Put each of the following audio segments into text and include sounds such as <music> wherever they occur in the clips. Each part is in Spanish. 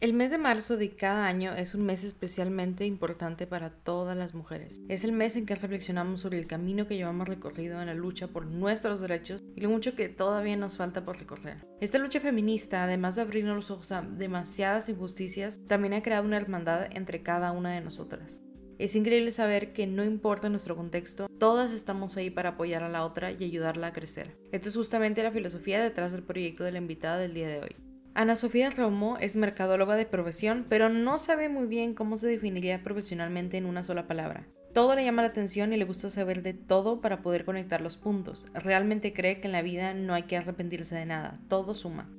El mes de marzo de cada año es un mes especialmente importante para todas las mujeres. Es el mes en que reflexionamos sobre el camino que llevamos recorrido en la lucha por nuestros derechos y lo mucho que todavía nos falta por recorrer. Esta lucha feminista, además de abrirnos los ojos a demasiadas injusticias, también ha creado una hermandad entre cada una de nosotras. Es increíble saber que no importa nuestro contexto, todas estamos ahí para apoyar a la otra y ayudarla a crecer. Esto es justamente la filosofía detrás del proyecto de la invitada del día de hoy. Ana Sofía Romo es mercadóloga de profesión, pero no sabe muy bien cómo se definiría profesionalmente en una sola palabra. Todo le llama la atención y le gusta saber de todo para poder conectar los puntos. Realmente cree que en la vida no hay que arrepentirse de nada, todo suma.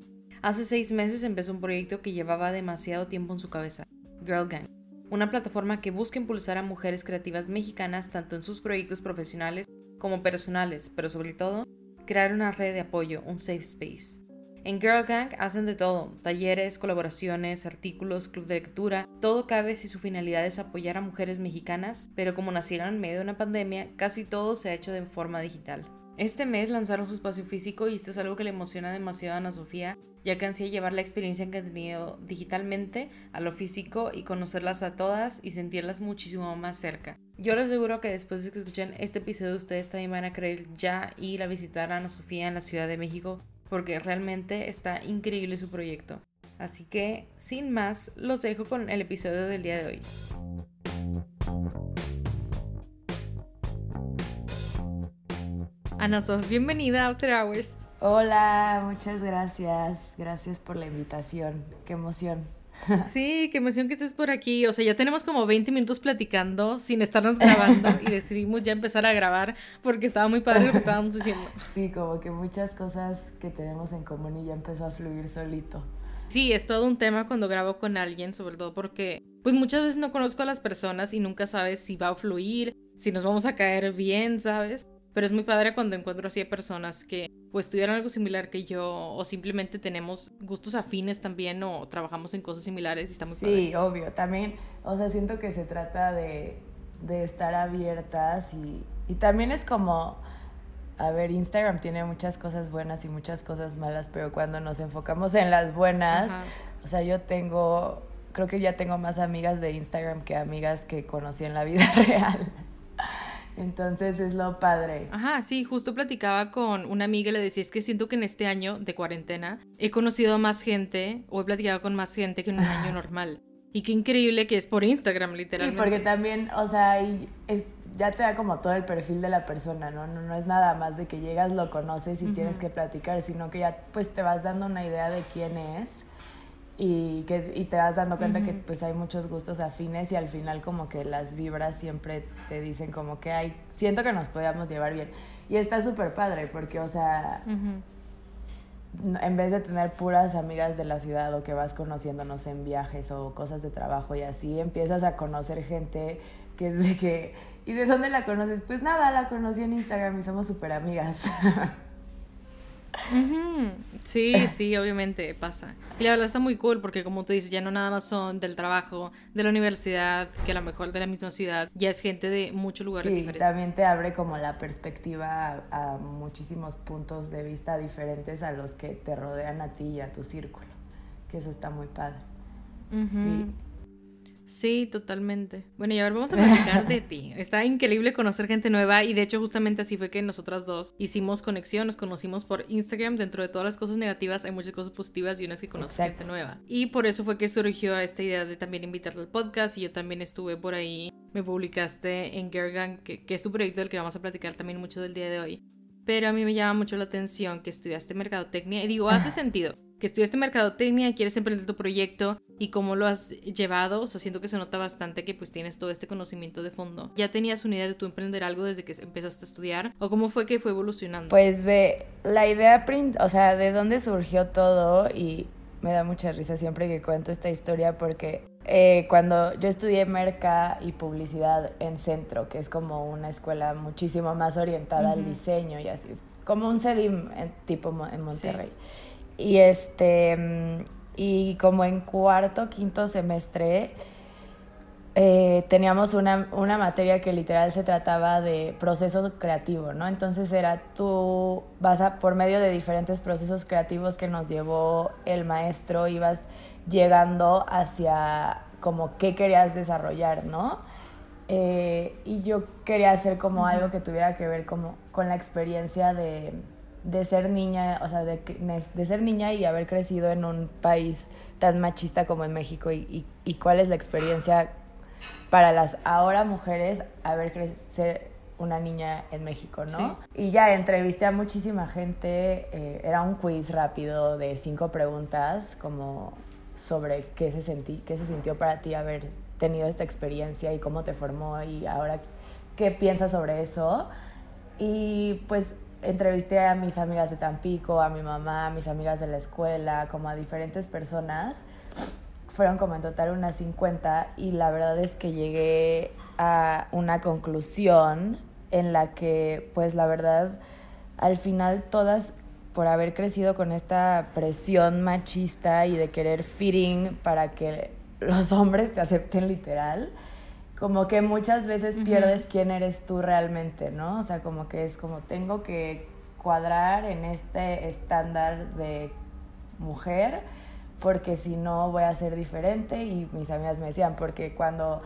Hace seis meses empezó un proyecto que llevaba demasiado tiempo en su cabeza, Girl Gang, una plataforma que busca impulsar a mujeres creativas mexicanas tanto en sus proyectos profesionales como personales, pero sobre todo, crear una red de apoyo, un safe space. En Girl Gang hacen de todo, talleres, colaboraciones, artículos, club de lectura, todo cabe si su finalidad es apoyar a mujeres mexicanas, pero como nacieron en medio de una pandemia, casi todo se ha hecho de forma digital. Este mes lanzaron su espacio físico y esto es algo que le emociona demasiado a Ana Sofía, ya que ansía llevar la experiencia que han tenido digitalmente a lo físico y conocerlas a todas y sentirlas muchísimo más cerca. Yo les aseguro que después de que escuchen este episodio ustedes también van a querer ya ir a visitar a Ana Sofía en la Ciudad de México porque realmente está increíble su proyecto. Así que, sin más, los dejo con el episodio del día de hoy. Ana Sof, bienvenida a After Hours. Hola, muchas gracias. Gracias por la invitación. Qué emoción. <laughs> Sí, qué emoción que estés por aquí. O sea, ya tenemos como 20 minutos platicando sin estarnos grabando <laughs> y decidimos ya empezar a grabar porque estaba muy padre lo que estábamos haciendo. <laughs> Sí, como que muchas cosas que tenemos en común y ya empezó a fluir solito. Sí, es todo un tema cuando grabo con alguien, sobre todo porque pues muchas veces no conozco a las personas y nunca sabes si va a fluir, si nos vamos a caer bien, ¿sabes? Pero es muy padre cuando encuentro así a personas que pues estudiaron algo similar que yo o simplemente tenemos gustos afines también o trabajamos en cosas similares y está muy sí, padre. Sí, obvio. También, o sea, siento que se trata de, de estar abiertas y, y también es como, a ver, Instagram tiene muchas cosas buenas y muchas cosas malas, pero cuando nos enfocamos en las buenas, o sea, yo tengo, creo que ya tengo más amigas de Instagram que amigas que conocí en la vida <laughs> real. Entonces es lo padre. Ajá, sí, justo platicaba con una amiga y le decía, es que siento que en este año de cuarentena he conocido a más gente o he platicado con más gente que en un <laughs> año normal. Y qué increíble que es por Instagram, literalmente. Sí, porque también, o sea, es, ya te da como todo el perfil de la persona, ¿no? No, no es nada más de que llegas, lo conoces y tienes que platicar, sino que ya pues te vas dando una idea de quién es y, que, y te vas dando cuenta que pues hay muchos gustos afines y al final como que las vibras siempre te dicen como que hay, siento que nos podíamos llevar bien. Y está súper padre porque, o sea, en vez de tener puras amigas de la ciudad o que vas conociéndonos en viajes o cosas de trabajo y así, empiezas a conocer gente que es de que, ¿y de dónde la conoces? Pues nada, la conocí en Instagram y somos súper amigas. <laughs> Sí, sí, obviamente pasa. Y la verdad está muy cool porque como tú dices, ya no nada más son del trabajo, de la universidad, que a lo mejor de la misma ciudad, ya es gente de muchos lugares sí, diferentes. También te abre como la perspectiva a, a, muchísimos puntos de vista diferentes a los que te rodean a ti y a tu círculo, que eso está muy padre. Sí. Sí, totalmente. Bueno, y ahora vamos a platicar de ti. <laughs> Está increíble conocer gente nueva y de hecho justamente así fue que nosotras dos hicimos conexión, nos conocimos por Instagram. Dentro de todas las cosas negativas hay muchas cosas positivas y unas que conoces gente nueva. Y por eso fue que surgió esta idea de también invitarte al podcast y yo también estuve por ahí. Me publicaste en Gergan, que, que es tu proyecto del que vamos a platicar también mucho del día de hoy. Pero a mí me llama mucho la atención que estudiaste mercadotecnia y digo, hace sentido que estudiaste mercadotecnia, quieres emprender tu proyecto y cómo lo has llevado, o sea, siento que se nota bastante que pues tienes todo este conocimiento de fondo. ¿Ya tenías una idea de tú emprender algo desde que empezaste a estudiar o cómo fue que fue evolucionando? Pues ve, la idea, o sea, de dónde surgió todo y me da mucha risa siempre que cuento esta historia porque eh, cuando yo estudié merca y publicidad en Centro, que es como una escuela muchísimo más orientada uh -huh. al diseño y así, es como un CEDIM en, tipo en Monterrey. Sí. Y este y como en cuarto, quinto semestre eh, teníamos una, una, materia que literal se trataba de proceso creativo, ¿no? Entonces era tú vas a, por medio de diferentes procesos creativos que nos llevó el maestro, ibas llegando hacia como qué querías desarrollar, ¿no? Eh, y yo quería hacer como algo que tuviera que ver como con la experiencia de, de ser niña, o sea, de, de, ser niña y haber crecido en un país tan machista como en México y, y, cuál es la experiencia para las ahora mujeres haber crecido una niña en México, ¿no? Y ya entrevisté a muchísima gente, eh, era un quiz rápido de cinco preguntas, como sobre qué se, sentí, qué se sintió para ti haber tenido esta experiencia y cómo te formó y ahora qué piensas sobre eso. Y pues entrevisté a mis amigas de Tampico, a mi mamá, a mis amigas de la escuela, como a diferentes personas. Fueron como en total unas 50 y la verdad es que llegué a una conclusión en la que pues la verdad al final todas por haber crecido con esta presión machista y de querer fitting para que los hombres te acepten literal, como que muchas veces pierdes quién eres tú realmente, ¿no? O sea, como que es como tengo que cuadrar en este estándar de mujer porque si no voy a ser diferente y mis amigas me decían, porque cuando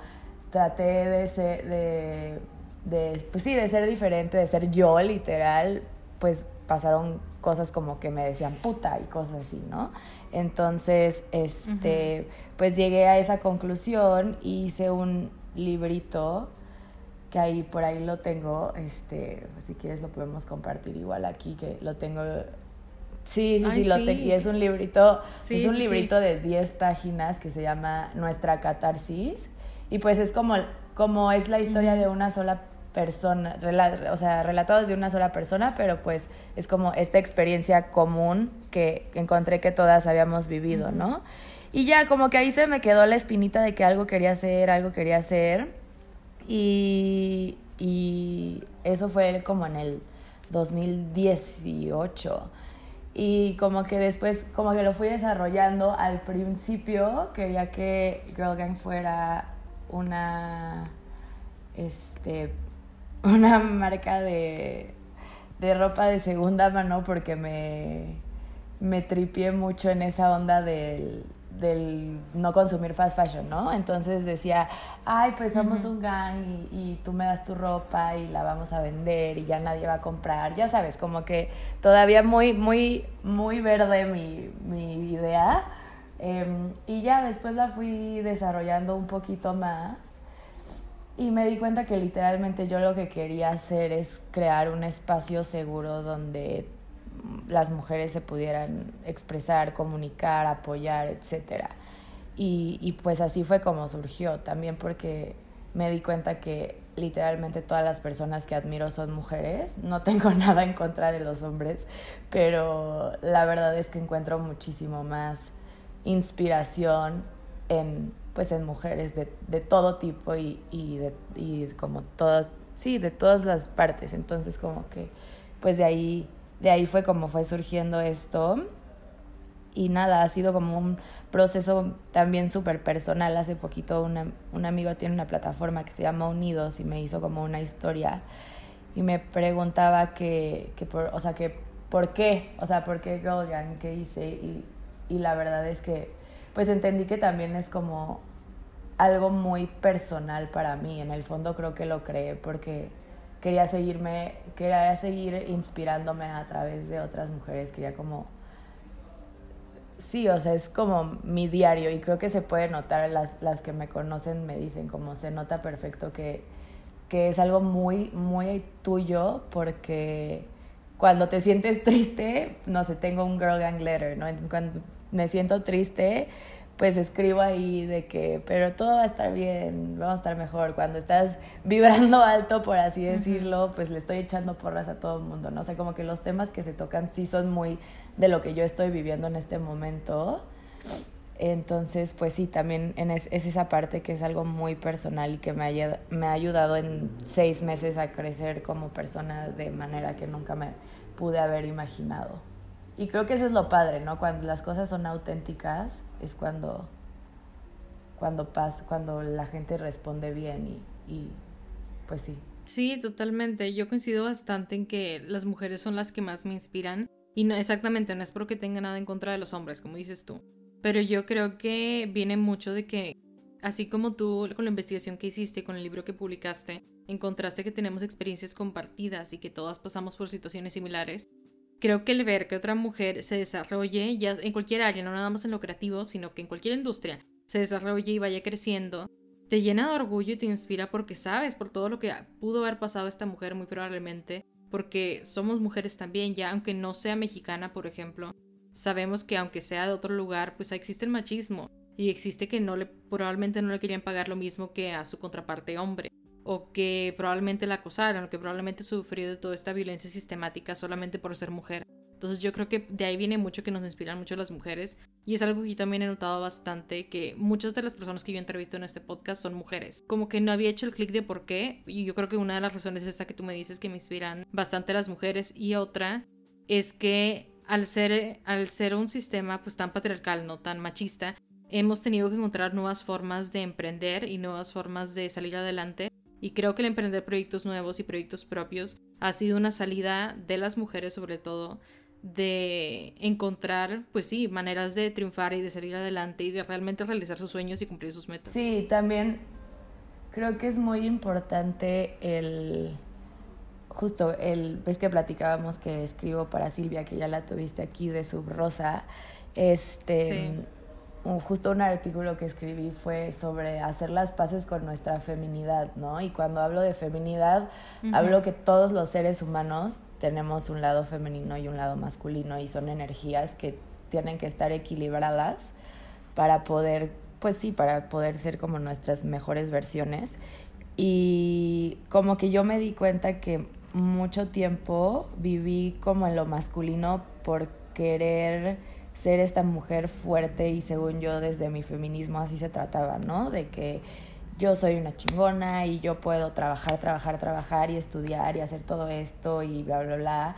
traté de ser, de, de, pues sí, de ser diferente, de ser yo literal, pues pasaron cosas como que me decían puta y cosas así, ¿no? Entonces, este, pues llegué a esa conclusión y hice un librito que ahí por ahí lo tengo, este, si quieres lo podemos compartir igual aquí que lo tengo Sí, sí, sí, lo tengo. Y es un librito, es un librito de 10 páginas que se llama Nuestra catarsis. Y pues es como, como es la historia de una sola persona, o sea, relatados de una sola persona, pero pues es como esta experiencia común que encontré que todas habíamos vivido, ¿no? Y ya como que ahí se me quedó la espinita de que algo quería hacer, algo quería hacer. Y, y eso fue como en el 2018. Y como que después, como que lo fui desarrollando. Al principio quería que Girl Gang fuera una, este, <laughs> una marca de, de ropa de segunda mano porque me, me tripié mucho en esa onda del, del no consumir fast fashion, ¿no? Entonces decía, ay, pues somos un gang y, tú me das tu ropa y la vamos a vender y ya nadie va a comprar, ya sabes, como que todavía muy, muy, muy verde mi, mi idea. Em, y ya después la fui desarrollando un poquito más y me di cuenta que literalmente yo lo que quería hacer es crear un espacio seguro donde las mujeres se pudieran expresar, comunicar, apoyar, etc. Y, y pues así fue como surgió, también porque me di cuenta que literalmente todas las personas que admiro son mujeres. No tengo <laughs> nada en contra de los hombres, pero la verdad es que encuentro muchísimo más inspiración en pues en mujeres de, de todo tipo y, y, de, y como todas, sí, de todas las partes. Entonces como que pues de ahí, de ahí fue como fue surgiendo esto. Y nada, ha sido como un proceso también súper personal. Hace poquito una, un amigo tiene una plataforma que se llama Unidos y me hizo como una historia y me preguntaba que, que por, o sea, que por qué, o sea, por qué Girl Gang, qué hice y, y la verdad es que pues entendí que también es como algo muy personal para mí. En el fondo creo que lo creé porque quería seguirme, quería seguir inspirándome a través de otras mujeres, quería como sí, o sea, es como mi diario y creo que se puede notar, las, las que me conocen me dicen como se nota perfecto que, que es algo muy, muy tuyo porque cuando te sientes <laughs> triste, no sé, tengo un girl gang letter, ¿no? Entonces cuando me siento triste, pues escribo ahí de que, pero todo va a estar bien, vamos a estar mejor. Cuando estás vibrando <laughs> alto, por así decirlo, pues le estoy echando porras a todo el mundo, ¿no? O sea, como que los temas que se tocan sí son muy de lo que yo estoy viviendo en este momento. Entonces, pues sí, también es, esa parte que es algo muy personal y que me, haya, me ha ayudado en seis meses a crecer como persona de manera que nunca me pude haber imaginado. Y creo que eso es lo padre, ¿no? Cuando las cosas son auténticas es cuando, cuando, pasa, cuando la gente responde bien y, y pues sí. Sí, totalmente. Yo coincido bastante en que las mujeres son las que más me inspiran. Y no, exactamente, no es porque tenga nada en contra de los hombres, como dices tú. pero yo creo que viene mucho de que, así como tú con la investigación que hiciste, con el libro que publicaste, encontraste que tenemos experiencias compartidas y que todas pasamos por situaciones similares, creo que el ver que otra mujer se desarrolle ya en cualquier área, no nada más en lo creativo, sino que en cualquier industria, se desarrolle y vaya creciendo, te llena de orgullo y te inspira porque sabes por todo lo que pudo haber pasado esta mujer muy probablemente, porque somos mujeres también, ya aunque no sea mexicana, por ejemplo, sabemos que aunque sea de otro lugar, pues existe el machismo y existe que no le probablemente no le querían pagar lo mismo que a su contraparte hombre o que probablemente la acosaron o que probablemente sufrió de toda esta violencia sistemática solamente por ser mujer. Entonces yo creo que de ahí viene mucho que nos inspiran mucho las mujeres y es algo que yo también he notado bastante que muchas de las personas que yo entrevisto en este podcast son mujeres. Como que no había hecho el clic de por qué y yo creo que una de las razones es esta que tú me dices que me inspiran bastante las mujeres y otra es que al ser, al ser un sistema pues tan patriarcal, no tan machista, hemos tenido que encontrar nuevas formas de emprender y nuevas formas de salir adelante y creo que el emprender proyectos nuevos y proyectos propios ha sido una salida de las mujeres sobre todo de encontrar, pues sí, maneras de triunfar y de salir adelante y de realmente realizar sus sueños y cumplir sus metas. Sí, también creo que es muy importante el, justo el, ves que platicábamos que escribo para Silvia, que ya la tuviste aquí de Subrosa, este, justo un artículo que escribí fue sobre hacer las paces con nuestra feminidad, ¿no? Y cuando hablo de feminidad, hablo que todos los seres humanos tenemos un lado femenino y un lado masculino y son energías que tienen que estar equilibradas para poder, pues sí, para poder ser como nuestras mejores versiones. Y como que yo me di cuenta que mucho tiempo viví como en lo masculino por querer ser esta mujer fuerte y según yo desde mi feminismo así se trataba, ¿no? De que yo soy una chingona y yo puedo trabajar, trabajar, trabajar y estudiar y hacer todo esto y bla, bla, bla.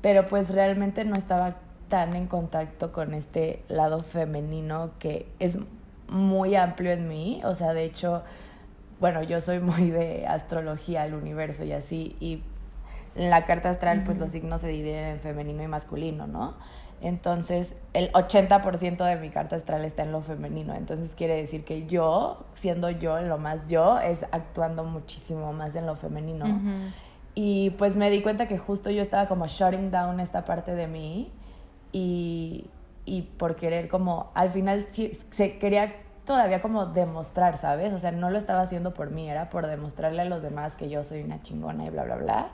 Pero pues realmente no estaba tan en contacto con este lado femenino que es muy amplio en mí. O sea, de hecho, bueno, yo soy muy de astrología, el universo y así. Y en la carta astral, pues los signos se dividen en femenino y masculino, ¿no? Entonces, el 80% de mi carta astral está en lo femenino. Entonces, quiere decir que yo, siendo yo, lo más yo, es actuando muchísimo más en lo femenino. Y pues me di cuenta que justo yo estaba como shutting down esta parte de mí y, y por querer como, al final se quería todavía como demostrar, ¿sabes? O sea, no lo estaba haciendo por mí, era por demostrarle a los demás que yo soy una chingona y bla, bla, bla.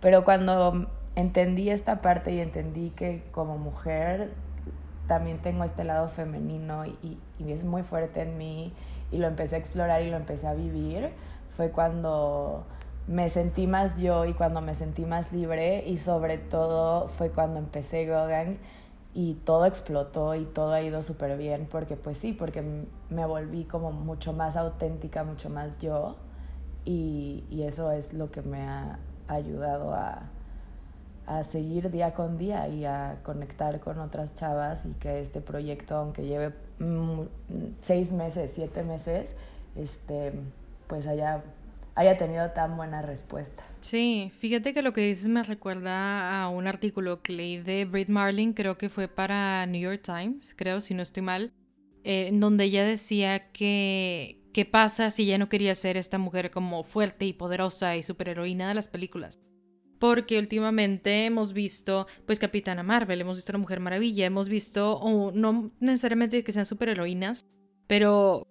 Pero cuando entendí esta parte y entendí que como mujer también tengo este lado femenino y, es muy fuerte en mí y lo empecé a explorar y lo empecé a vivir, fue cuando me sentí más yo y cuando me sentí más libre y sobre todo fue cuando empecé Gogan y todo explotó y todo ha ido súper bien porque pues sí, porque me volví como mucho más auténtica, mucho más yo y, y eso es lo que me ha ayudado a, a seguir día con día y a conectar con otras chavas y que este proyecto, aunque lleve mm, seis meses, siete meses, este, pues haya, haya tenido tan buena respuesta. Sí, fíjate que lo que dices me recuerda a un artículo que leí de Britt Marlin, creo que fue para New York Times, creo, si no estoy mal, eh, donde ella decía que qué pasa si ella no quería ser esta mujer como fuerte y poderosa y superheroína de las películas porque últimamente hemos visto, pues, Capitana Marvel, hemos visto a la Mujer Maravilla, hemos visto, no necesariamente que sean superheroínas, pero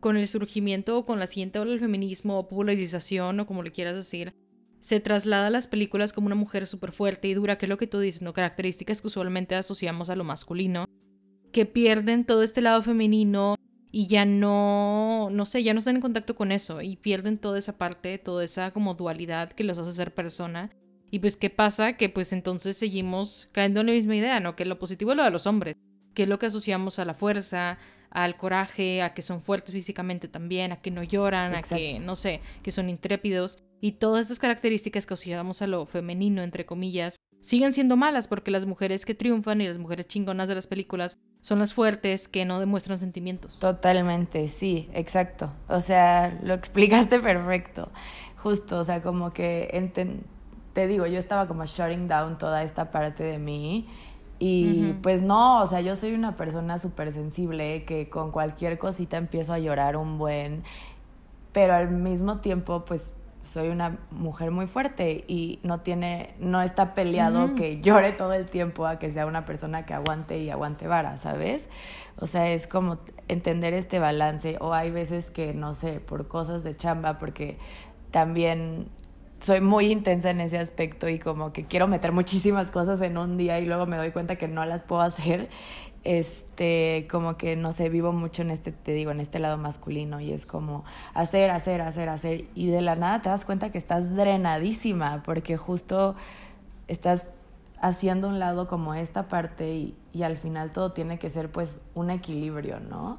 con el surgimiento o con la siguiente ola del feminismo o popularización o como le quieras decir, se traslada a las películas como una mujer súper fuerte y dura, que es lo que tú dices, ¿no? Características que usualmente asociamos a lo masculino, que pierden todo este lado femenino y ya no, no sé, ya no están en contacto con eso y pierden toda esa parte, toda esa como dualidad que los hace ser persona. Y pues, ¿qué pasa? Que pues entonces seguimos cayendo en la misma idea, ¿no? Que lo positivo es lo de los hombres, que es lo que asociamos a la fuerza, al coraje, a que son fuertes físicamente también, a que no lloran, a que, no sé, que son intrépidos. Y todas estas características que asociamos a lo femenino, entre comillas, siguen siendo malas porque las mujeres que triunfan y las mujeres chingonas de las películas son las fuertes que no demuestran sentimientos. Totalmente, sí, exacto. O sea, lo explicaste <laughs> perfecto. Justo, o sea, como que te digo, yo estaba como shutting down toda esta parte de mí Y pues no, o sea, yo soy una persona súper sensible que con cualquier cosita empiezo a llorar un buen, pero al mismo tiempo pues soy una mujer muy fuerte y no tiene, no está peleado que llore todo el tiempo a que sea una persona que aguante y aguante vara, ¿sabes? O sea, es como entender este balance o hay veces que, no sé, por cosas de chamba, porque también soy muy intensa en ese aspecto y como que quiero meter muchísimas cosas en un día y luego me doy cuenta que no las puedo hacer este, como que no sé, vivo mucho en este, te digo, en este lado masculino y es como hacer, hacer, hacer, hacer y de la nada te das cuenta que estás drenadísima porque justo estás haciendo un lado como esta parte y, y al final todo tiene que ser pues un equilibrio, ¿no?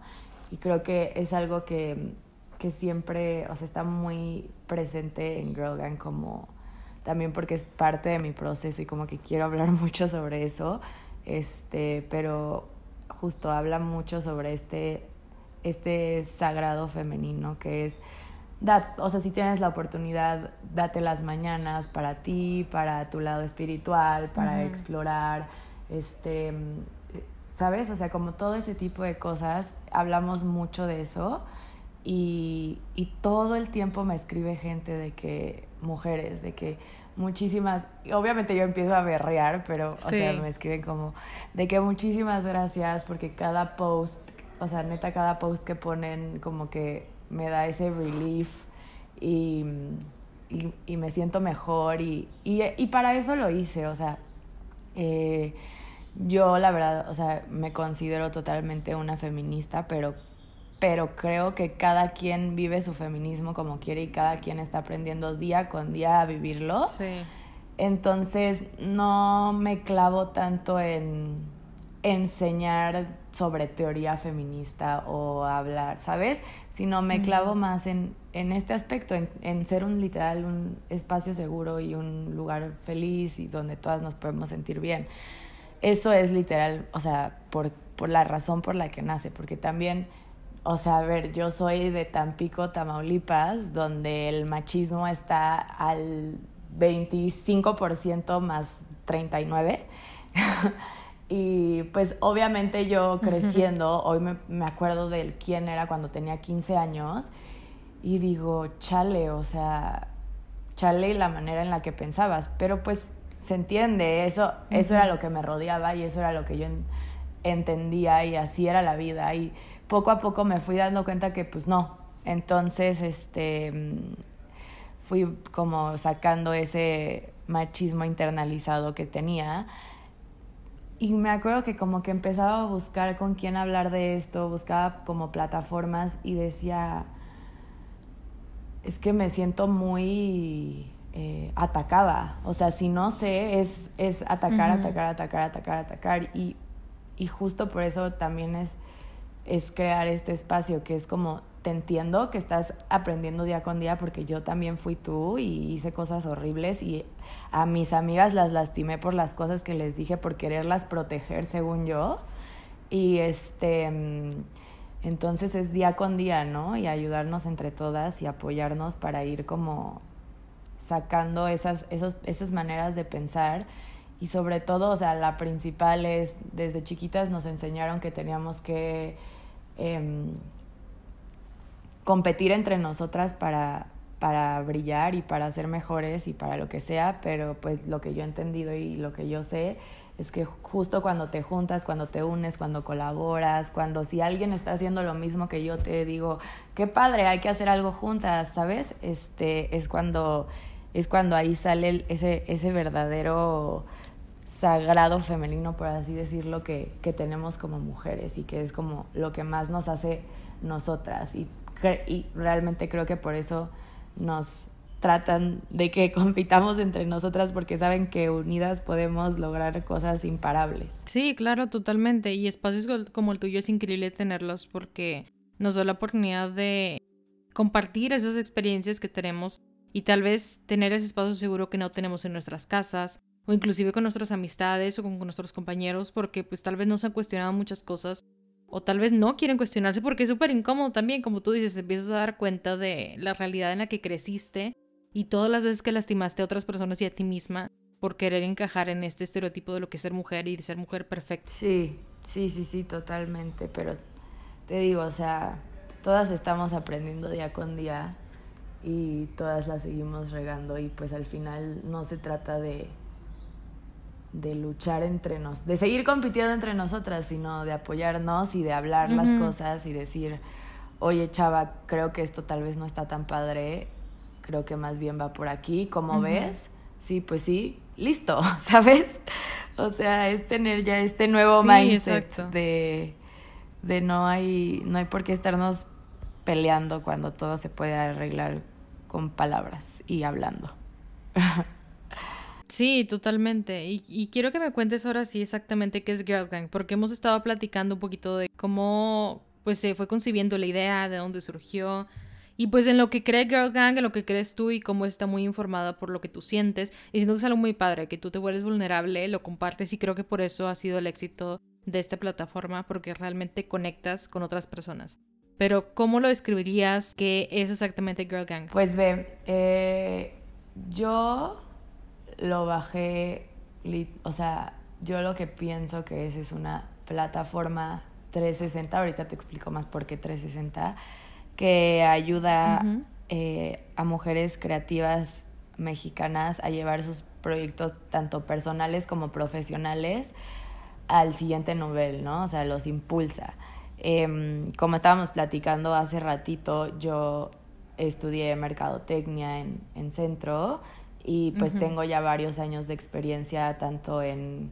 Y creo que es algo que, que siempre, o sea, está muy presente en Girl Gang como también porque es parte de mi proceso y como que quiero hablar <laughs> mucho sobre eso este, pero justo habla mucho sobre este, este sagrado femenino que es, o sea, si tienes la oportunidad, date las mañanas para ti, para tu lado espiritual, para explorar, este, ¿sabes? O sea, como todo ese tipo de cosas, hablamos mucho de eso y, y todo el tiempo me escribe gente de que, mujeres, de que muchísimas, obviamente yo empiezo a berrear, pero, o sea, me escriben como de que muchísimas gracias porque cada post, o sea, neta, cada post que ponen como que me da ese relief y, y, me siento mejor y, y, para eso lo hice, o sea, eh, yo la verdad, o sea, me considero totalmente una feminista, pero pero creo que cada quien vive su feminismo como quiere y cada quien está aprendiendo día con día a vivirlo. Sí. Entonces no me clavo tanto en enseñar sobre teoría feminista o hablar, ¿sabes? Sino me clavo más en, en este aspecto, en, en, ser un literal, un espacio seguro y un lugar feliz y donde todas nos podemos sentir bien. Eso es literal, o sea, por, por la razón por la que nace, porque también o sea, a ver, yo soy de Tampico, Tamaulipas, donde el machismo está al 25% más 39. <laughs> y pues obviamente yo creciendo, hoy me, me, acuerdo del quién era cuando tenía 15 años y digo, chale, o sea, chale la manera en la que pensabas, pero pues se entiende, eso, eso era lo que me rodeaba y eso era lo que yo entendía y así era la vida. Y poco a poco me fui dando cuenta que pues no. Entonces, este, fui como sacando ese machismo internalizado que tenía. Y me acuerdo que como que empezaba a buscar con quién hablar de esto, buscaba como plataformas y decía, es que me siento muy eh, atacada. O sea, si no sé, es, es atacar, atacar, atacar, atacar, atacar. Y, y justo por eso también es es crear este espacio que es como, te entiendo que estás aprendiendo día con día porque yo también fui tú y hice cosas horribles y a mis amigas las lastimé por las cosas que les dije por quererlas proteger según yo. Y este, mm, entonces es día con día, ¿no? Y ayudarnos entre todas y apoyarnos para ir como sacando esas, esos, esas maneras de pensar y sobre todo, o sea, la principal es, desde chiquitas nos enseñaron que teníamos que Em, competir entre nosotras para, para brillar y para ser mejores y para lo que sea, pero pues lo que yo he entendido y lo que yo sé es que justo cuando te juntas, cuando te unes, cuando colaboras, cuando si alguien está haciendo lo mismo que yo te digo, qué padre, hay que hacer algo juntas, ¿sabes? Este es cuando es cuando ahí sale ese ese verdadero sagrado femenino, por así decirlo, que, que tenemos como mujeres y que es como lo que más nos hace nosotras. Y, y realmente creo que por eso nos tratan de que <laughs> compitamos entre nosotras porque saben que unidas podemos lograr cosas imparables. Sí, claro, totalmente. Y espacios como el tuyo es increíble tenerlos porque nos da la oportunidad de compartir esas experiencias que tenemos y tal vez tener ese espacio seguro que no tenemos en nuestras casas, o inclusive con nuestras amistades o con, nuestros compañeros porque pues tal vez no se han cuestionado muchas cosas o tal vez no quieren cuestionarse porque es súper incómodo también, como tú dices, empiezas a dar cuenta de la realidad en la que creciste y todas las veces que lastimaste a otras personas y a ti misma por querer encajar en este estereotipo de lo que es ser mujer y de ser mujer perfecta. Sí, sí, sí, sí, totalmente, pero te digo, o sea, todas estamos aprendiendo día con día y todas las seguimos regando y pues al final no se trata de de luchar entre nos, de seguir compitiendo entre nosotras, sino de apoyarnos y de hablar las cosas y decir, oye chava, creo que esto tal vez no está tan padre, creo que más bien va por aquí, ¿cómo ves? Sí, pues sí, listo, <laughs> ¿sabes? O sea, es tener ya este nuevo mindset de, de no hay, no hay por qué estarnos peleando cuando todo se puede arreglar con palabras y hablando. <laughs> Sí, totalmente. Y, quiero que me cuentes ahora sí exactamente qué es Girl Gang, porque hemos estado platicando un poquito de cómo pues se fue concibiendo la idea, de dónde surgió, y pues en lo que cree Girl Gang, en lo que crees tú y cómo está muy informada por lo que tú sientes. Y siento que es algo muy padre, que tú te vuelves vulnerable, lo compartes y creo que por eso ha sido el éxito de esta plataforma, porque realmente conectas con otras personas. Pero ¿cómo lo describirías? ¿Qué es exactamente Girl Gang? Pues ve, eh, yo lo bajé, o sea, yo lo que pienso que es es una plataforma 360, ahorita te explico más por qué 360, que ayuda eh, a mujeres creativas mexicanas a llevar sus proyectos tanto personales como profesionales al siguiente nivel, ¿no? O sea, los impulsa. Em, como estábamos platicando hace ratito, yo estudié mercadotecnia en, en centro y pues tengo ya varios años de experiencia tanto en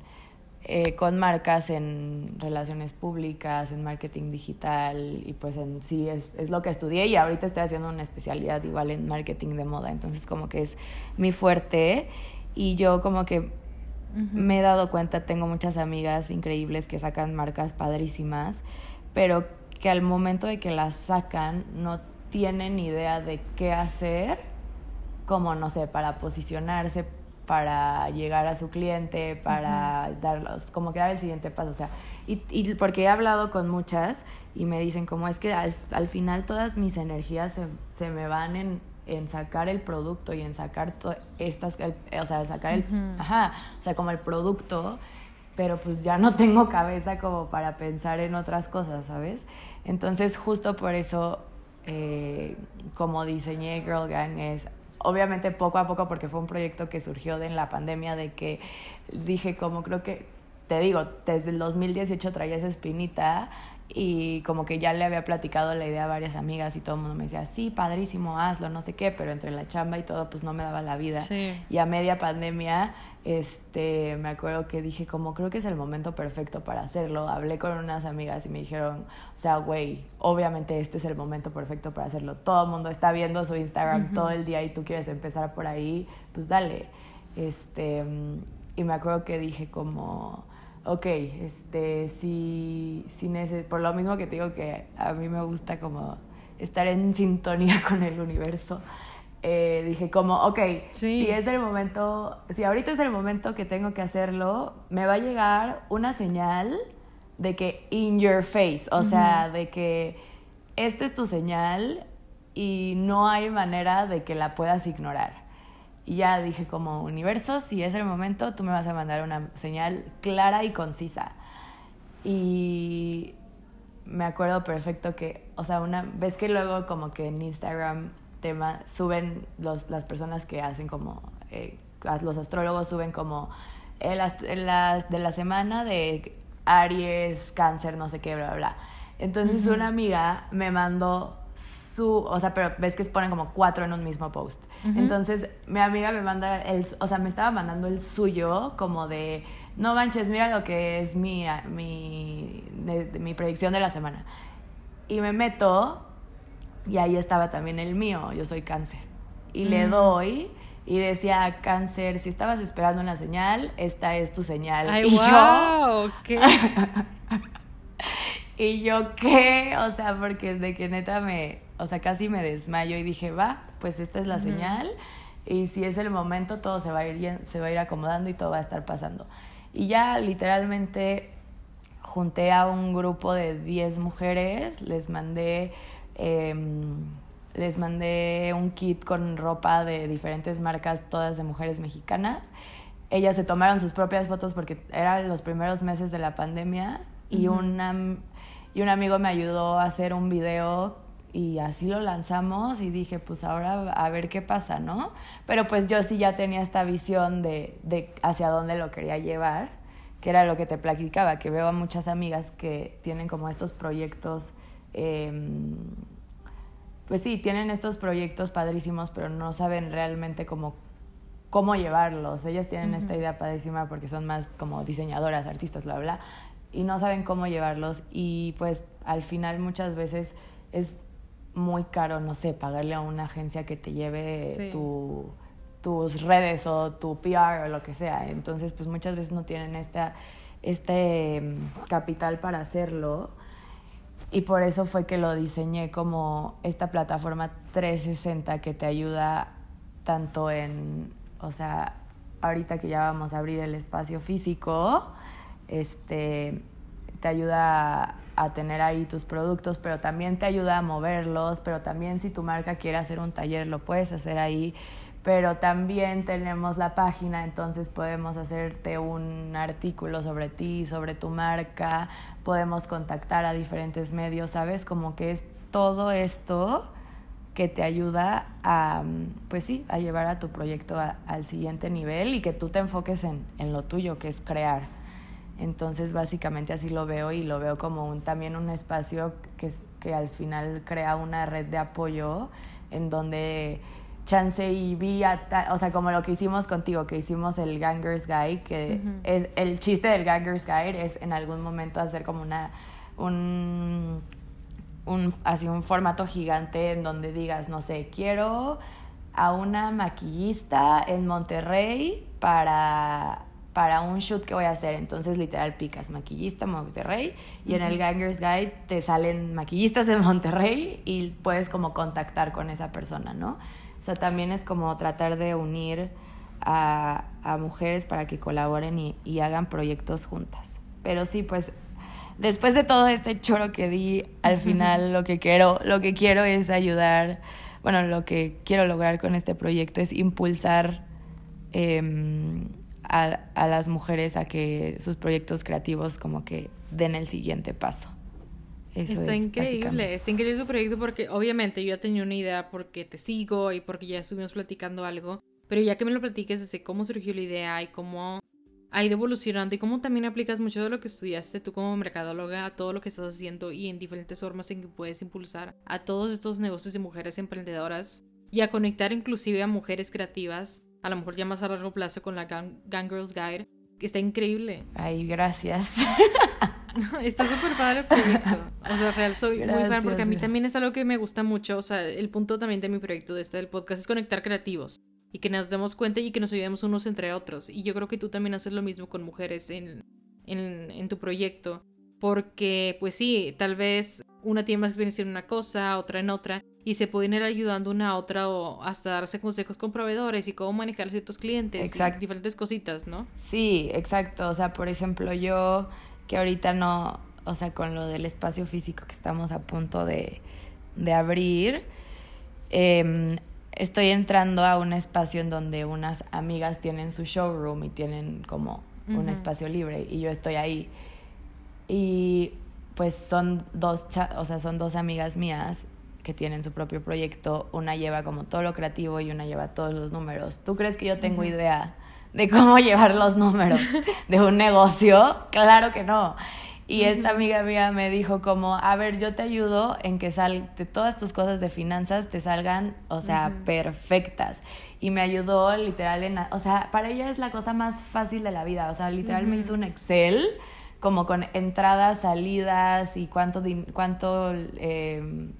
eh, con marcas en relaciones públicas, en marketing digital y pues en sí es, es, lo que estudié y ahorita estoy haciendo una especialidad igual en marketing de moda, entonces como que es mi fuerte y yo como que me he dado cuenta, tengo muchas amigas increíbles que sacan marcas padrísimas, pero que al momento de que las sacan no tienen idea de qué hacer como, no sé, para posicionarse, para llegar a su cliente, para darlos, como que dar el siguiente paso. O sea, y, y, porque he hablado con muchas y me dicen como es que al, al final todas mis energías se, se me van en, en, sacar el producto y en sacar estas, o sea, sacar el, ajá, o sea, como el producto, pero pues ya no tengo cabeza como para pensar en otras cosas, ¿sabes? Entonces justo por eso, eh, como diseñé Girl Gang es obviamente poco a poco porque fue un proyecto que surgió de en la pandemia de que dije como creo que te digo desde el 2018 traía esa espinita y como que ya le había platicado la idea a varias amigas y todo el mundo me decía, sí, padrísimo, hazlo, no sé qué, pero entre la chamba y todo, pues no me daba la vida. Y a media pandemia, este, me acuerdo que dije, como creo que es el momento perfecto para hacerlo. Hablé con unas amigas y me dijeron, o sea, güey, obviamente este es el momento perfecto para hacerlo. Todo el mundo está viendo su Instagram todo el día y tú quieres empezar por ahí, pues dale. Este, y me acuerdo que dije como ok, este, si, si por lo mismo que te digo que a mí me gusta como estar en sintonía <laughs> con el universo, eh, dije como, ok, si es el momento, si ahorita es el momento que tengo que hacerlo, me va a llegar una señal de que in your face, o sea, de que esta es tu señal y no hay manera de que la puedas ignorar. Y ya dije como universo, si es el momento, tú me vas a mandar una señal clara y concisa. Y me acuerdo perfecto que, o sea, una vez que luego como que en Instagram tema, suben los, las personas que hacen como, eh, los astrólogos suben como el, de la semana de Aries, cáncer, no sé qué, bla, bla, bla. Entonces una amiga me mandó su, o sea, pero ves que ponen como cuatro en un mismo post. Entonces, mi amiga me manda el, o sea, me estaba mandando el suyo como de, no manches, mira lo que es mi, mi, mi predicción de la semana. Y me meto y ahí estaba también el mío, yo soy cáncer. Y le mm. doy y decía, cáncer, si estabas esperando una señal, esta es tu señal. Ay, wow, ¿qué? <laughs> y yo, ¿qué? O sea, porque de que neta me, o sea, casi me desmayo y dije, va, pues esta es la señal y si es el momento todo se va, a ir, se va a ir acomodando y todo va a estar pasando. Y ya literalmente junté a un grupo de 10 mujeres, les mandé, em, les mandé un kit con ropa de diferentes marcas, todas de mujeres mexicanas. ellas se tomaron sus propias fotos porque eran los primeros meses de la pandemia y, una, y un amigo me ayudó a hacer un video y así lo lanzamos y dije, pues ahora a ver qué pasa, ¿no? Pero pues yo sí ya tenía esta visión de, de hacia dónde lo quería llevar, que era lo que te platicaba, que veo a muchas amigas que tienen como estos proyectos, em, pues sí, tienen estos proyectos padrísimos, pero no saben realmente cómo, cómo llevarlos. Ellas tienen esta idea padrísima porque son más como diseñadoras, artistas, bla, bla, y no saben cómo llevarlos y pues al final muchas veces es muy caro, no sé, pagarle a una agencia que te lleve tus redes o tu PR o lo que sea. Entonces, pues muchas veces no tienen esta, este mm, capital para hacerlo. Y por eso fue que lo diseñé como esta plataforma 360 que te ayuda tanto en, o sea, ahorita que ya vamos a abrir el espacio físico, este, te ayuda a tener ahí tus productos, pero también te ayuda a moverlos, pero también si tu marca quiere hacer un taller lo puedes hacer ahí, pero también tenemos la página, entonces podemos hacerte un artículo sobre ti, sobre tu marca, podemos contactar a diferentes medios, ¿sabes? Como que es todo esto que te ayuda a, pues sí, a llevar a tu proyecto al siguiente nivel y que tú te enfoques en, en lo tuyo, que es crear. Entonces, básicamente así lo veo y lo veo como un, también un espacio que, que al final crea una red de apoyo en donde chance y vi, o sea, como lo que hicimos contigo, que hicimos el Gangers Guide, que es, el chiste del Gangers Guide es en algún momento hacer como una, un, un, así un formato gigante en donde digas, no sé, quiero a una maquillista en Monterrey para para un shoot que voy a hacer. Entonces, literal, picas maquillista Monterrey y en el Gangers Guide te salen maquillistas de Monterrey y puedes como contactar con esa persona, ¿no? O sea, también es como tratar de unir a, mujeres para que colaboren y, y, hagan proyectos juntas. Pero sí, pues después de todo este choro que di, al final lo que quiero, lo que quiero es ayudar, bueno, lo que quiero lograr con este proyecto es impulsar eh, a, a, las mujeres a que sus proyectos creativos como que den el siguiente paso. Está increíble, está increíble tu proyecto porque obviamente yo ya tenía una idea porque te sigo y porque ya estuvimos platicando algo, pero ya que me lo platiques desde cómo surgió la idea y cómo ha ido evolucionando y cómo también aplicas mucho de lo que estudiaste tú como mercadóloga a todo lo que estás haciendo y en diferentes formas en que puedes impulsar a todos estos negocios de mujeres emprendedoras y a conectar inclusive a mujeres creativas a lo mejor ya más a largo plazo con la Gang, Girls Guide, está increíble. Ay, gracias. <laughs> está súper padre el proyecto. O sea, real, soy muy fan porque a mí también es algo que me gusta mucho. O sea, el punto también de mi proyecto, de este del podcast, es conectar creativos y que nos demos cuenta y que nos ayudemos unos entre otros. Y yo creo que tú también haces lo mismo con mujeres en, en, en tu proyecto. Porque, pues sí, tal vez una tiene más experiencia en una cosa, otra en otra, y se pueden ir ayudando una a otra o hasta darse consejos con proveedores y cómo manejar ciertos clientes exacto. diferentes cositas, ¿no? Sí, exacto. O sea, por ejemplo, yo que ahorita no, o sea, con lo del espacio físico que estamos a punto de, de abrir, em, estoy entrando a un espacio en donde unas amigas tienen su showroom y tienen como un espacio libre y yo estoy ahí. Y pues son dos, o sea, son dos amigas mías que tienen su propio proyecto, una lleva como todo lo creativo y una lleva todos los números. ¿Tú crees que yo tengo idea de cómo <laughs> llevar los números <laughs> de un negocio? Claro que no. Y esta amiga mía me dijo como, a ver, yo te ayudo en que sal de todas tus cosas de finanzas te salgan, o sea, perfectas. Y me ayudó literal en, o sea, para ella es la cosa más fácil de la vida. O sea, literal me hizo un Excel como con entradas, salidas y cuánto, cuánto eh,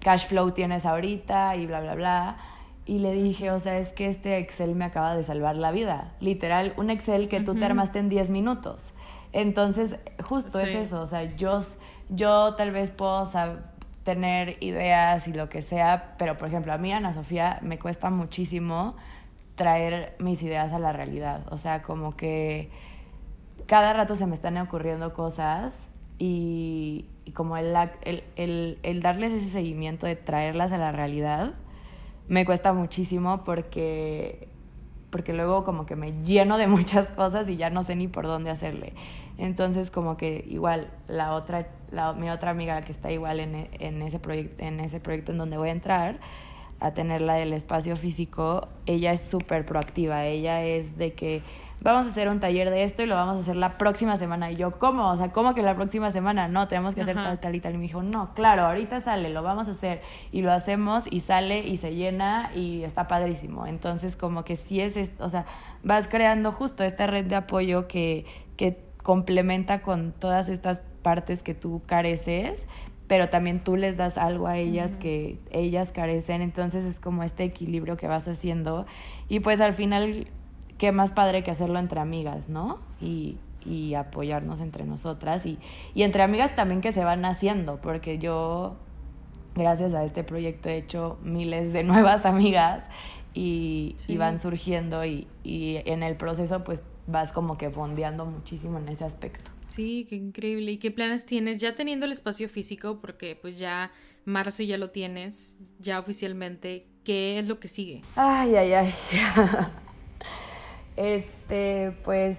cash flow tienes ahorita y bla, bla, bla. Y le dije, o sea, es que este Excel me acaba de salvar la vida. Literal, un Excel que tú te armaste en 10 minutos. Entonces, justo es eso, o sea, yo, yo tal vez puedo tener ideas y lo que sea, pero por ejemplo, a mí, Ana Sofía, me cuesta muchísimo traer mis ideas a la realidad. O sea, como que cada rato se me están ocurriendo cosas y, como el, el, el, darles ese seguimiento de traerlas a la realidad me cuesta muchísimo porque porque luego como que me lleno de <laughs> muchas cosas y ya no sé ni por dónde hacerle. Entonces como que igual la otra, la, mi otra amiga que está igual en, en, ese proyecto, en ese proyecto en donde voy a entrar a tener la del espacio físico, ella es súper proactiva, ella es de que vamos a hacer un taller de esto y lo vamos a hacer la próxima semana. Y yo, ¿cómo? O sea, ¿cómo que la próxima semana? No, tenemos que hacer tal, tal y tal. Y me dijo, no, claro, ahorita sale, lo vamos a hacer. Y lo hacemos y sale y se llena y está padrísimo. Entonces, como que sí es, o sea, vas creando justo esta red de apoyo que, que complementa con todas estas partes que tú careces, pero también tú les das algo a ellas que ellas carecen, entonces es como este equilibrio que vas haciendo y pues al final qué más padre que hacerlo entre amigas, ¿no? Y, y apoyarnos entre nosotras y, y entre amigas también que se van haciendo, porque yo, gracias a este proyecto, he hecho miles de <laughs> nuevas amigas y, y van surgiendo y, y en el proceso pues vas como que bondeando muchísimo en ese aspecto. Sí, qué increíble. ¿Y qué planes tienes ya teniendo el espacio físico? Porque pues ya marzo ya lo tienes, ya oficialmente. ¿Qué es lo que sigue? Ay, ay, ay. <laughs> Este, pues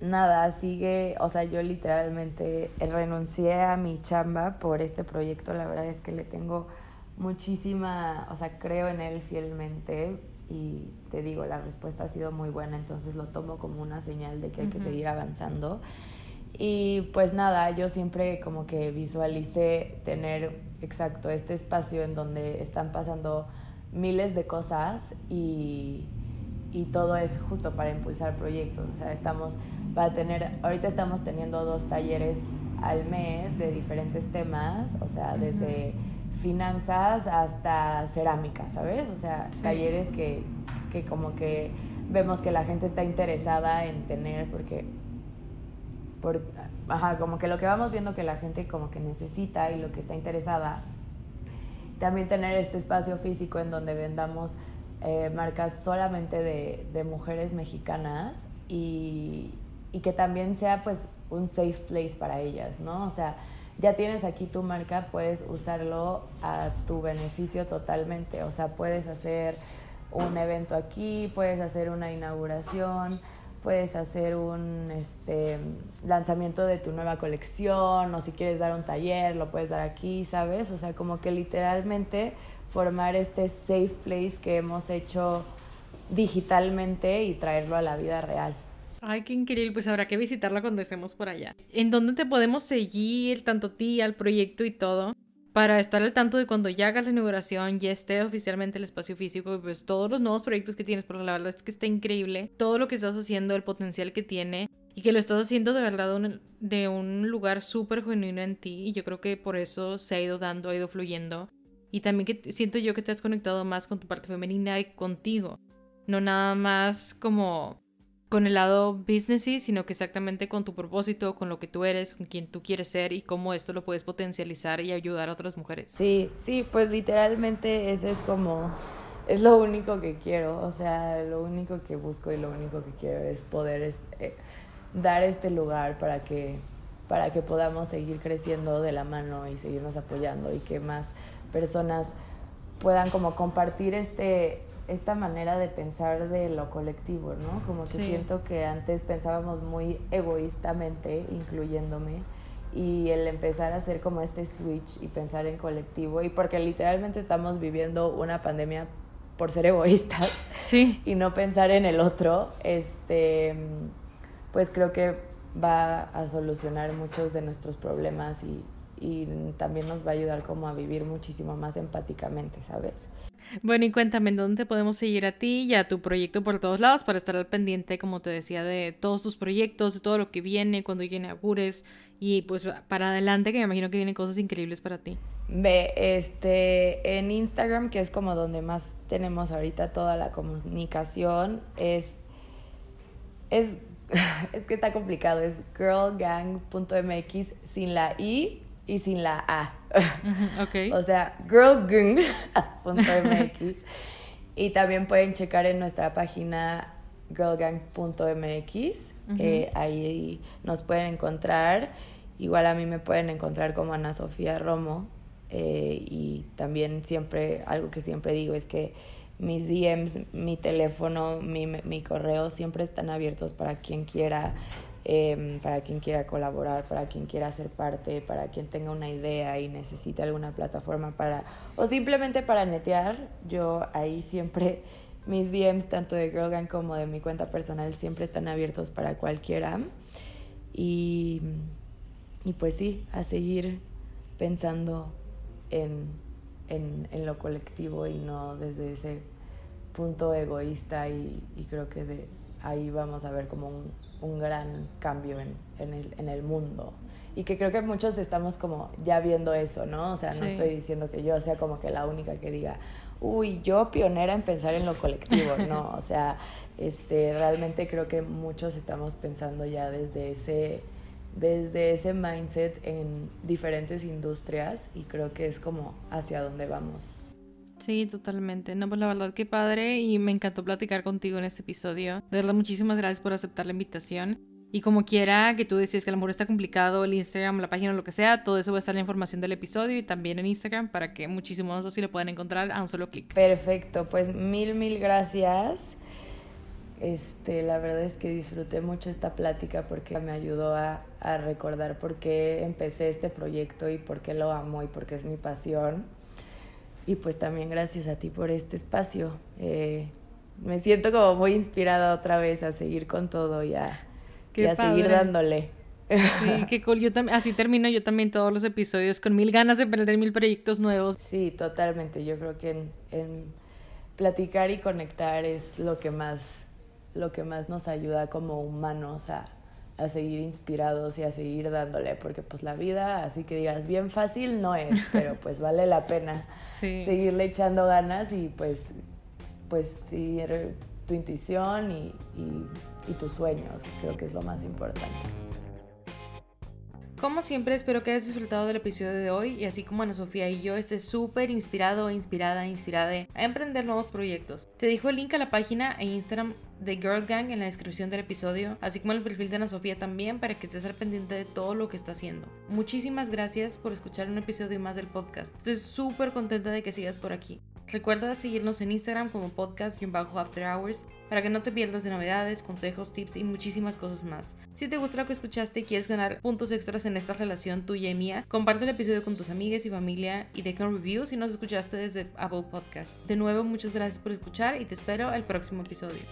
nada, sigue, o sea, yo literalmente renuncié a mi chamba por este proyecto, la verdad es que le tengo muchísima, o sea, creo en él fielmente y te digo, la respuesta ha sido muy buena, entonces lo tomo como una señal de que hay que seguir avanzando. Y pues nada, yo siempre como que visualicé tener exacto este espacio en donde están pasando miles de cosas y y todo es justo para impulsar proyectos. O sea, estamos para tener, ahorita estamos teniendo dos talleres al mes de diferentes temas, o sea, desde finanzas hasta cerámica, ¿sabes? O sea, talleres que, que como que vemos que la gente está interesada en tener porque por, ajá, como que lo que vamos viendo que la gente como que necesita y lo que está interesada también tener este espacio físico en donde vendamos eh, marcas solamente de, mujeres mexicanas y, y, que también sea pues un safe place para ellas, ¿no? O sea, ya tienes aquí tu marca, puedes usarlo a tu beneficio totalmente, o sea, puedes hacer un evento aquí, puedes hacer una inauguración, puedes hacer un este, lanzamiento de tu nueva colección o si quieres dar un taller, lo puedes dar aquí, ¿sabes? O sea, como que literalmente formar este safe place que hemos hecho digitalmente y traerlo a la vida real. Ay, qué increíble, pues habrá que visitarla cuando estemos por allá. ¿En dónde te podemos seguir, tanto ti, al proyecto y todo? Para estar al tanto de cuando ya hagas la inauguración, ya esté oficialmente el espacio físico, pues todos los nuevos proyectos que tienes, porque la verdad es que está increíble todo lo que estás haciendo, el potencial que tiene y que lo estás haciendo de verdad de un lugar súper genuino en ti y yo creo que por eso se ha ido dando, ha ido fluyendo y también que siento yo que te has conectado más con tu parte femenina y contigo. No nada más como con el lado businessy, sino que exactamente con tu propósito, con lo que tú eres, con quien tú quieres ser y cómo esto lo puedes potencializar y ayudar a otras mujeres. Sí, sí, pues literalmente ese es como es lo único que quiero, o sea, lo único que busco y lo único que quiero es poder este, dar este lugar para que para que podamos seguir creciendo de la mano y seguirnos apoyando y que más personas puedan como compartir este esta manera de pensar de lo colectivo, ¿no? Como que siento que antes pensábamos muy egoístamente, incluyéndome, y el empezar a hacer como este switch y pensar en colectivo, y porque literalmente estamos viviendo una pandemia por ser egoístas <laughs> sí. y no pensar en el otro, este, pues creo que va a solucionar muchos de nuestros problemas y, y también nos va a ayudar como a vivir muchísimo más empáticamente, ¿sabes? Bueno, y cuéntame, ¿dónde podemos seguir a ti y a tu proyecto por todos lados para estar al pendiente, como te decía, de todos tus proyectos, de todo lo que viene, cuando Agures y pues para adelante, que me imagino que vienen cosas increíbles para ti? Ve, este, en Instagram, que es como donde más tenemos ahorita toda la comunicación, es, es, <laughs> es que está complicado, es girlgang.mx sin la I y sin la A. okay. <laughs> o sea, girlgung.mx. <laughs> <laughs> y también pueden checar en nuestra página girlgang.mx. Eh, ahí nos pueden encontrar. Igual a mí me pueden encontrar como Ana Sofía Romo. Eh, y también siempre, algo que siempre digo es que mis DMs, mi teléfono, mi, mi correo siempre están abiertos para quien quiera, em, para quien quiera colaborar, para quien quiera ser parte, para quien tenga una idea y necesite alguna plataforma para, o simplemente para netear. Yo ahí siempre, <laughs> mis DMs, tanto de Girl Gang como de mi cuenta personal, siempre están abiertos para cualquiera. Y, y pues sí, a seguir pensando en en, en, lo colectivo y no desde ese punto egoísta y, y creo que de ahí vamos a ver como un, un gran cambio en, en, el, en, el, mundo. Y que creo que muchos estamos como ya viendo eso, ¿no? O sea, no sí. estoy diciendo que yo sea como que la única que diga, uy, yo pionera en pensar en lo colectivo, <laughs> no, o sea, este, realmente creo que muchos estamos pensando ya desde ese desde ese mindset en diferentes industrias y creo que es como hacia dónde vamos. Sí, totalmente. No, pues la verdad que padre y me encantó platicar contigo en este episodio. De verdad, muchísimas gracias por aceptar la invitación. Y como quiera que tú decías que a lo mejor está complicado el Instagram, la página lo que sea, todo eso va a estar en la información del episodio y también en Instagram para que muchísimos así lo puedan encontrar a un solo clic. Perfecto, pues mil, mil gracias. Este, la verdad es que disfruté mucho esta plática porque me ayudó a, recordar por qué empecé este proyecto y por qué lo amo y por qué es mi pasión. Y pues también gracias a ti por este espacio. Eh, me siento como muy inspirada otra vez a seguir con todo y a, y a seguir dándole. Sí, <laughs> qué cool. Yo así termino yo también todos los episodios con mil ganas de emprender mil proyectos nuevos. Sí, totalmente. Yo creo que en, en platicar y conectar es lo que más lo que más nos ayuda como humanos a, a, seguir inspirados y a seguir dándole, porque pues la vida, así que digas, bien fácil no es, <laughs> pero pues vale la pena sí. seguirle echando ganas y pues, pues seguir tu intuición y, y, y tus sueños, creo que es lo más importante. Como siempre, espero que hayas disfrutado del episodio de hoy y así como Ana Sofía y yo estés súper inspirado, inspirada, inspirada a emprender nuevos proyectos. Te dejo el link a la página e Instagram de Girl Gang en la descripción del episodio, así como el perfil de Ana Sofía también para que estés al pendiente de todo lo que está haciendo. Muchísimas gracias por escuchar un episodio más del podcast. Estoy súper contenta de que sigas por aquí. Recuerda seguirnos en Instagram como podcast After Hours para que no te pierdas de novedades, consejos, tips y muchísimas cosas más. Si te gusta lo que escuchaste y quieres ganar puntos extras en esta relación tuya y mía, comparte el episodio con tus amigas y familia y deja un review si nos escuchaste desde Apple Podcast. De nuevo, muchas gracias por escuchar y te espero el próximo episodio.